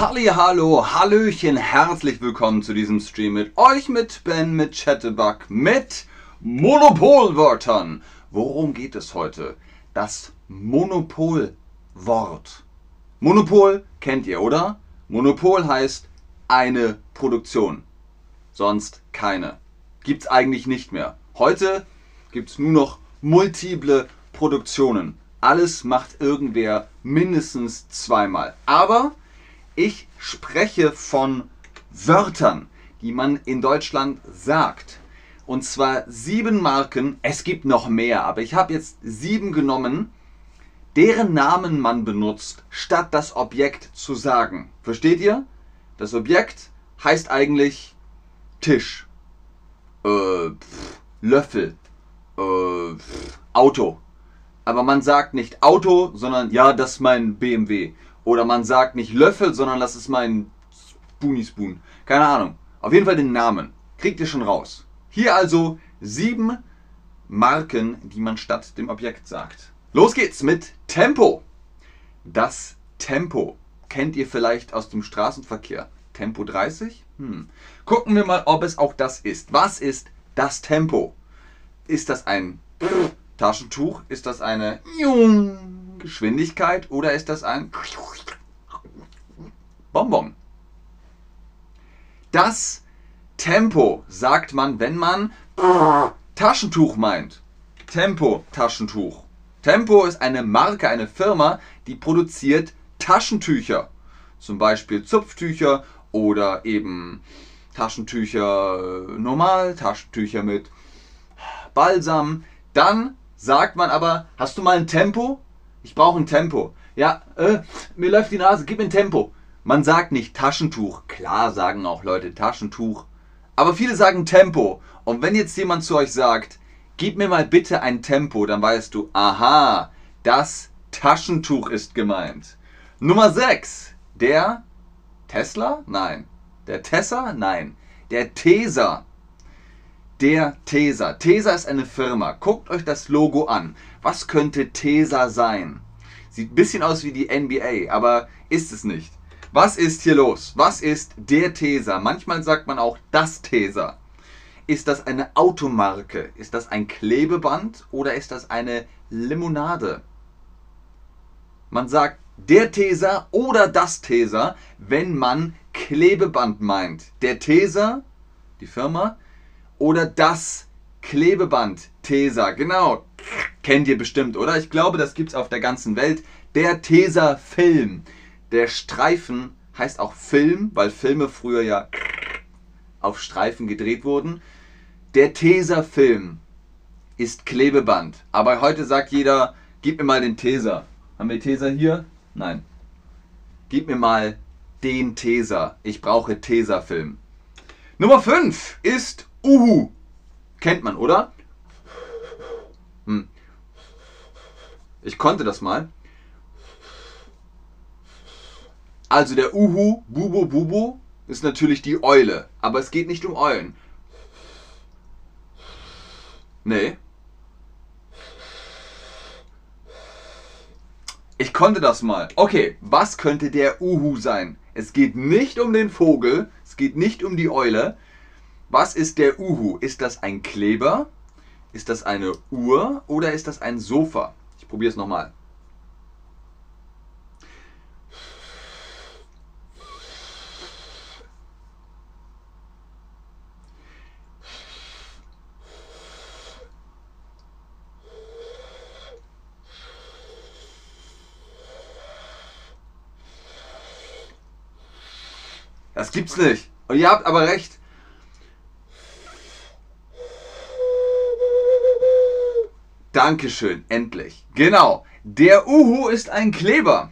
Halli, hallo, hallöchen, herzlich willkommen zu diesem Stream mit euch, mit Ben, mit Chatterbug, mit Monopolwörtern. Worum geht es heute? Das Monopolwort. Monopol kennt ihr, oder? Monopol heißt eine Produktion. Sonst keine. Gibt's eigentlich nicht mehr. Heute gibt's nur noch multiple Produktionen. Alles macht irgendwer mindestens zweimal. Aber ich spreche von Wörtern, die man in Deutschland sagt. Und zwar sieben Marken. Es gibt noch mehr, aber ich habe jetzt sieben genommen, deren Namen man benutzt, statt das Objekt zu sagen. Versteht ihr? Das Objekt heißt eigentlich Tisch, äh, pff, Löffel, äh, pff, Auto. Aber man sagt nicht Auto, sondern ja, das ist mein BMW. Oder man sagt nicht Löffel, sondern das ist mein Spoonie Spoon. Keine Ahnung. Auf jeden Fall den Namen. Kriegt ihr schon raus. Hier also sieben Marken, die man statt dem Objekt sagt. Los geht's mit Tempo. Das Tempo kennt ihr vielleicht aus dem Straßenverkehr. Tempo 30? Hm. Gucken wir mal, ob es auch das ist. Was ist das Tempo? Ist das ein Taschentuch? Ist das eine Geschwindigkeit oder ist das ein Bonbon? Das Tempo sagt man, wenn man Taschentuch meint. Tempo Taschentuch. Tempo ist eine Marke, eine Firma, die produziert Taschentücher. Zum Beispiel Zupftücher oder eben Taschentücher äh, normal, Taschentücher mit Balsam. Dann sagt man aber, hast du mal ein Tempo? Ich brauche ein Tempo. Ja, äh, mir läuft die Nase, gib mir ein Tempo. Man sagt nicht Taschentuch. Klar sagen auch Leute Taschentuch. Aber viele sagen Tempo. Und wenn jetzt jemand zu euch sagt, gib mir mal bitte ein Tempo, dann weißt du, aha, das Taschentuch ist gemeint. Nummer 6. Der Tesla? Nein. Der Tessa? Nein. Der Teser. Der Tesa. Tesa ist eine Firma. Guckt euch das Logo an. Was könnte Tesa sein? Sieht ein bisschen aus wie die NBA, aber ist es nicht. Was ist hier los? Was ist der Tesa? Manchmal sagt man auch das Tesa. Ist das eine Automarke? Ist das ein Klebeband oder ist das eine Limonade? Man sagt der Tesa oder das Tesa, wenn man Klebeband meint. Der Tesa, die Firma, oder das Klebeband Tesa. Genau, kennt ihr bestimmt, oder? Ich glaube, das gibt es auf der ganzen Welt. Der Tesa Film. Der Streifen heißt auch Film, weil Filme früher ja auf Streifen gedreht wurden. Der Tesa Film ist Klebeband. Aber heute sagt jeder, gib mir mal den Tesa. Haben wir Tesa hier? Nein. Gib mir mal den Tesa. Ich brauche Tesa-Film. Nummer 5 ist Uhu. Kennt man, oder? Hm. Ich konnte das mal. Also der Uhu, Bubu, Bubu, ist natürlich die Eule. Aber es geht nicht um Eulen. Nee. Ich konnte das mal. Okay, was könnte der Uhu sein? Es geht nicht um den Vogel, es geht nicht um die Eule. Was ist der Uhu? Ist das ein Kleber? Ist das eine Uhr oder ist das ein Sofa? Ich probiere es nochmal. Das gibt's nicht. Und ihr habt aber recht. Dankeschön, endlich. Genau. Der Uhu ist ein Kleber.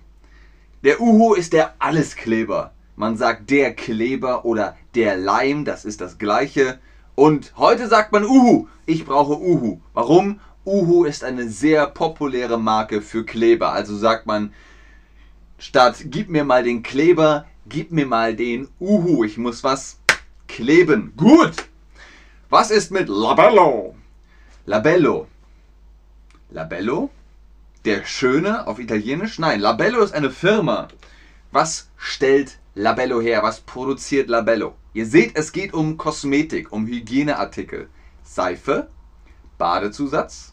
Der Uhu ist der Alleskleber. Man sagt der Kleber oder der Leim, das ist das gleiche. Und heute sagt man Uhu. Ich brauche Uhu. Warum? Uhu ist eine sehr populäre Marke für Kleber. Also sagt man statt gib mir mal den Kleber, gib mir mal den Uhu. Ich muss was kleben. Gut. Was ist mit Labello? Labello. Labello? Der Schöne auf Italienisch? Nein, Labello ist eine Firma. Was stellt Labello her? Was produziert Labello? Ihr seht, es geht um Kosmetik, um Hygieneartikel. Seife, Badezusatz,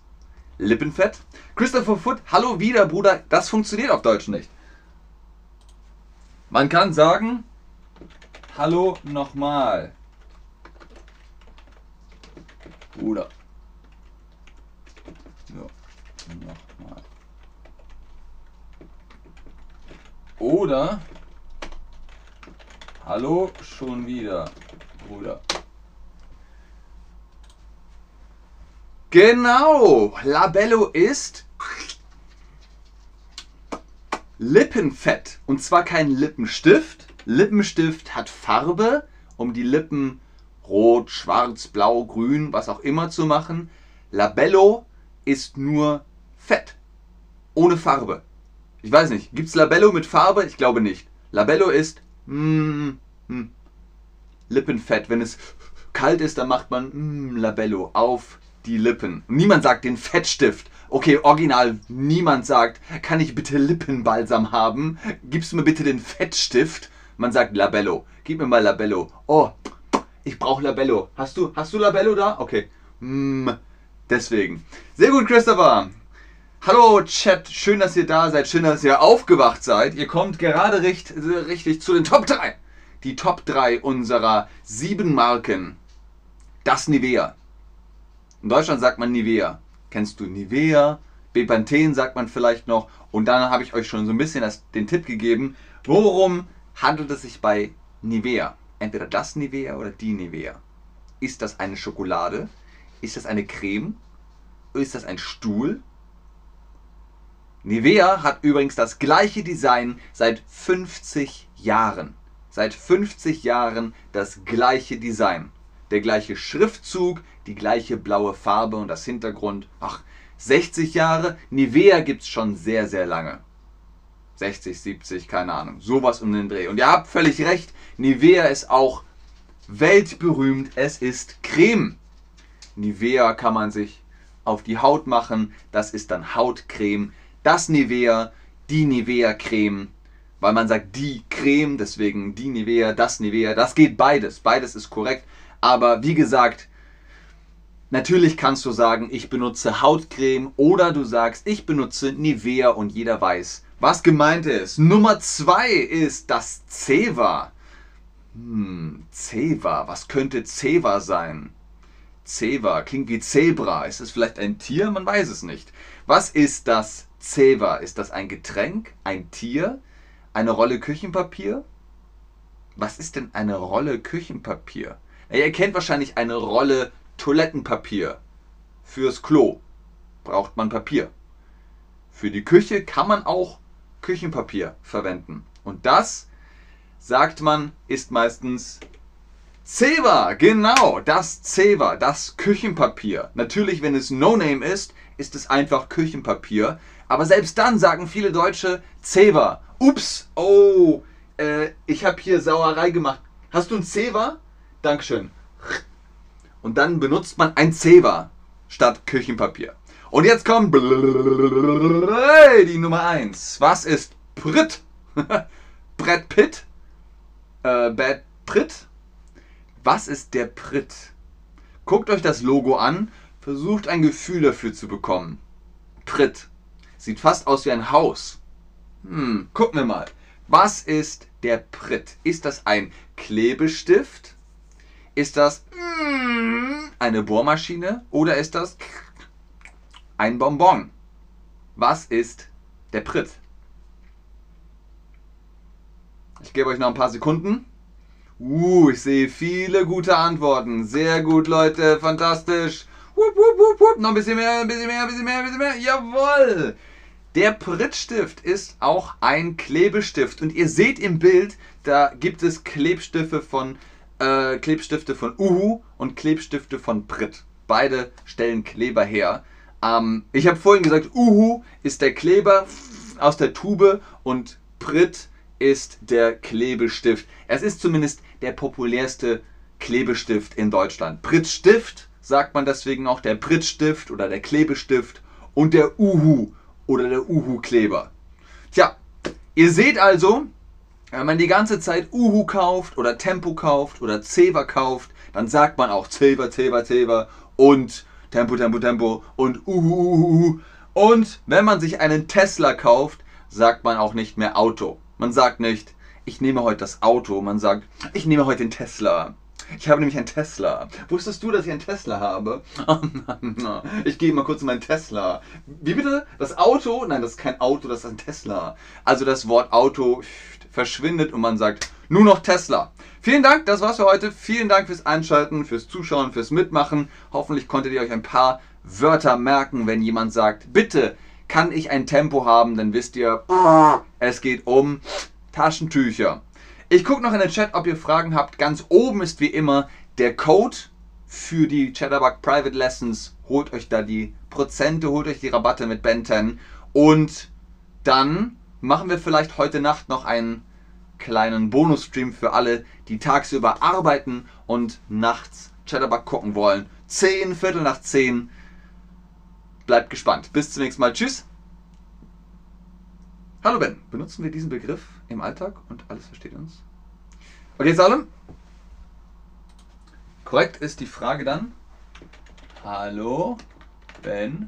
Lippenfett. Christopher Foot, hallo wieder, Bruder. Das funktioniert auf Deutsch nicht. Man kann sagen, hallo nochmal. Bruder. So, nochmal. Oder Hallo, schon wieder, Bruder. Genau, Labello ist Lippenfett. Und zwar kein Lippenstift. Lippenstift hat Farbe, um die Lippen rot, schwarz, blau, grün, was auch immer zu machen. Labello ist nur Fett. Ohne Farbe. Ich weiß nicht, gibt es Labello mit Farbe? Ich glaube nicht. Labello ist mm, mm, Lippenfett. Wenn es kalt ist, dann macht man mm, Labello auf die Lippen. Niemand sagt den Fettstift. Okay, original, niemand sagt, kann ich bitte Lippenbalsam haben? Gibst du mir bitte den Fettstift? Man sagt Labello. Gib mir mal Labello. Oh, ich brauche Labello. Hast du, hast du Labello da? Okay. Mm, deswegen. Sehr gut, Christopher. Hallo Chat, schön, dass ihr da seid, schön, dass ihr aufgewacht seid. Ihr kommt gerade richtig, richtig zu den Top 3. Die Top 3 unserer sieben Marken. Das Nivea. In Deutschland sagt man Nivea. Kennst du Nivea? Bepanthen sagt man vielleicht noch. Und dann habe ich euch schon so ein bisschen das, den Tipp gegeben. Worum handelt es sich bei Nivea? Entweder das Nivea oder die Nivea. Ist das eine Schokolade? Ist das eine Creme? Ist das ein Stuhl? Nivea hat übrigens das gleiche Design seit 50 Jahren. Seit 50 Jahren das gleiche Design der gleiche Schriftzug, die gleiche blaue Farbe und das Hintergrund. Ach, 60 Jahre? Nivea gibt es schon sehr, sehr lange. 60, 70, keine Ahnung. Sowas um den Dreh. Und ihr habt völlig recht, Nivea ist auch weltberühmt. Es ist Creme. Nivea kann man sich auf die Haut machen. Das ist dann Hautcreme. Das Nivea, die Nivea Creme. Weil man sagt die Creme, deswegen die Nivea, das Nivea. Das geht beides. Beides ist korrekt. Aber wie gesagt, natürlich kannst du sagen, ich benutze Hautcreme oder du sagst, ich benutze Nivea und jeder weiß, was gemeint ist. Nummer zwei ist das Ceva. Hm, Ceva, was könnte Ceva sein? Ceva klingt wie Zebra. Ist es vielleicht ein Tier? Man weiß es nicht. Was ist das Ceva? Ist das ein Getränk, ein Tier, eine Rolle Küchenpapier? Was ist denn eine Rolle Küchenpapier? Ihr kennt wahrscheinlich eine Rolle Toilettenpapier. Fürs Klo braucht man Papier. Für die Küche kann man auch Küchenpapier verwenden. Und das, sagt man, ist meistens Zewa. Genau, das Zewa, das Küchenpapier. Natürlich, wenn es No-Name ist, ist es einfach Küchenpapier. Aber selbst dann sagen viele Deutsche Zewa. Ups, oh, äh, ich habe hier Sauerei gemacht. Hast du ein Zewa? Dankeschön. Und dann benutzt man ein Zewa statt Küchenpapier. Und jetzt kommt die Nummer 1. Was ist Pritt? Brett Pitt? Äh, Bad Pritt? Was ist der Pritt? Guckt euch das Logo an, versucht ein Gefühl dafür zu bekommen. Pritt. Sieht fast aus wie ein Haus. Hm, gucken wir mal. Was ist der Pritt? Ist das ein Klebestift? Ist das eine Bohrmaschine oder ist das ein Bonbon? Was ist der Pritt? Ich gebe euch noch ein paar Sekunden. Uh, ich sehe viele gute Antworten. Sehr gut, Leute. Fantastisch. Wupp, wupp, wupp, wupp. Noch ein bisschen mehr, ein bisschen mehr, ein bisschen mehr, ein bisschen mehr. Jawoll. Der Prittstift ist auch ein Klebestift. Und ihr seht im Bild, da gibt es Klebstifte von äh, Klebstifte von Uhu und Klebstifte von Pritt. Beide stellen Kleber her. Ähm, ich habe vorhin gesagt, Uhu ist der Kleber aus der Tube und Pritt ist der Klebestift. Es ist zumindest der populärste Klebestift in Deutschland. Prittstift sagt man deswegen auch der Prittstift oder der Klebestift und der Uhu oder der Uhu-Kleber. Tja, ihr seht also, Wenn man die ganze Zeit Uhu kauft oder Tempo kauft oder Zewa kauft, dann sagt man auch Zewa, Zewa, Zewa und Tempo, Tempo, Tempo und Uhu, Uhu, Uhu. Und wenn man sich einen Tesla kauft, sagt man auch nicht mehr Auto. Man sagt nicht, ich nehme heute das Auto. Man sagt, ich nehme heute den Tesla. Ich habe nämlich einen Tesla. Wusstest du, dass ich einen Tesla habe? ich gehe mal kurz in meinen Tesla. Wie bitte? Das Auto? Nein, das ist kein Auto, das ist ein Tesla. Also das Wort Auto verschwindet und man sagt nur noch Tesla. Vielen Dank, das war's für heute. Vielen Dank fürs Einschalten, fürs Zuschauen, fürs Mitmachen. Hoffentlich konntet ihr euch ein paar Wörter merken, wenn jemand sagt, bitte kann ich ein Tempo haben, dann wisst ihr, es geht um Taschentücher. Ich gucke noch in den Chat, ob ihr Fragen habt. Ganz oben ist wie immer der Code für die Chatterbug Private Lessons. Holt euch da die Prozente, holt euch die Rabatte mit Ben 10 und dann machen wir vielleicht heute Nacht noch einen kleinen Bonus-Stream für alle, die tagsüber arbeiten und nachts Chatterbug gucken wollen. 10, Viertel nach 10. Bleibt gespannt. Bis zum nächsten Mal. Tschüss. Hallo Ben, benutzen wir diesen Begriff im Alltag und alles versteht uns? Okay, Salem. Korrekt ist die Frage dann. Hallo Ben,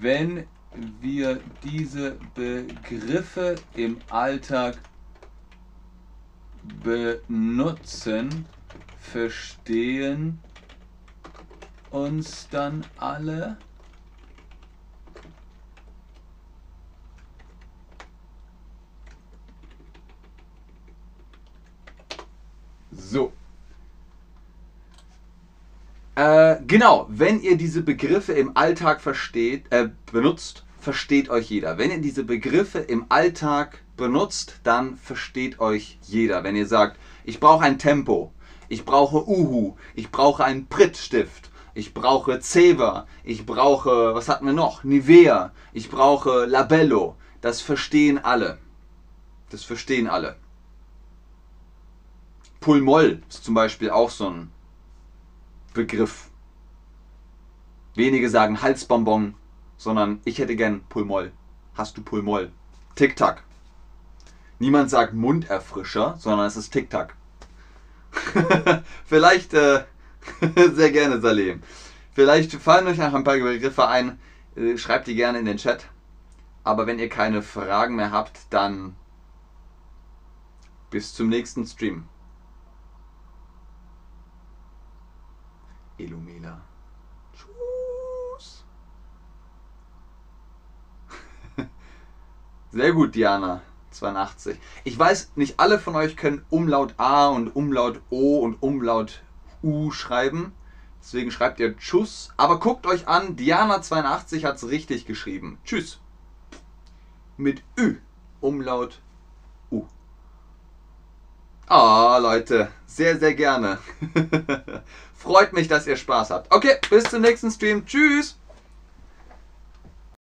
wenn wir diese Begriffe im Alltag benutzen, verstehen uns dann alle? So. Äh, genau, wenn ihr diese Begriffe im Alltag versteht, äh, benutzt, versteht euch jeder. Wenn ihr diese Begriffe im Alltag benutzt, dann versteht euch jeder. Wenn ihr sagt, ich brauche ein Tempo, ich brauche Uhu, ich brauche einen Prittstift, ich brauche Zewa, ich brauche, was hatten wir noch? Nivea, ich brauche Labello. Das verstehen alle. Das verstehen alle. Pulmoll ist zum Beispiel auch so ein Begriff. Wenige sagen Halsbonbon, sondern ich hätte gern Pulmoll. Hast du Pulmoll? Tic-Tac. Niemand sagt Munderfrischer, sondern es ist Tic-Tac. Vielleicht, äh, sehr gerne, Salem. Vielleicht fallen euch noch ein paar Begriffe ein. Äh, schreibt die gerne in den Chat. Aber wenn ihr keine Fragen mehr habt, dann bis zum nächsten Stream. Illumina. Tschüss. Sehr gut, Diana. 82. Ich weiß, nicht alle von euch können Umlaut A und Umlaut O und Umlaut U schreiben. Deswegen schreibt ihr Tschüss. Aber guckt euch an, Diana82 hat es richtig geschrieben. Tschüss. Mit Ü. Umlaut U. Ah, Leute, sehr, sehr gerne. Freut mich, dass ihr Spaß habt. Okay, bis zum nächsten Stream. Tschüss.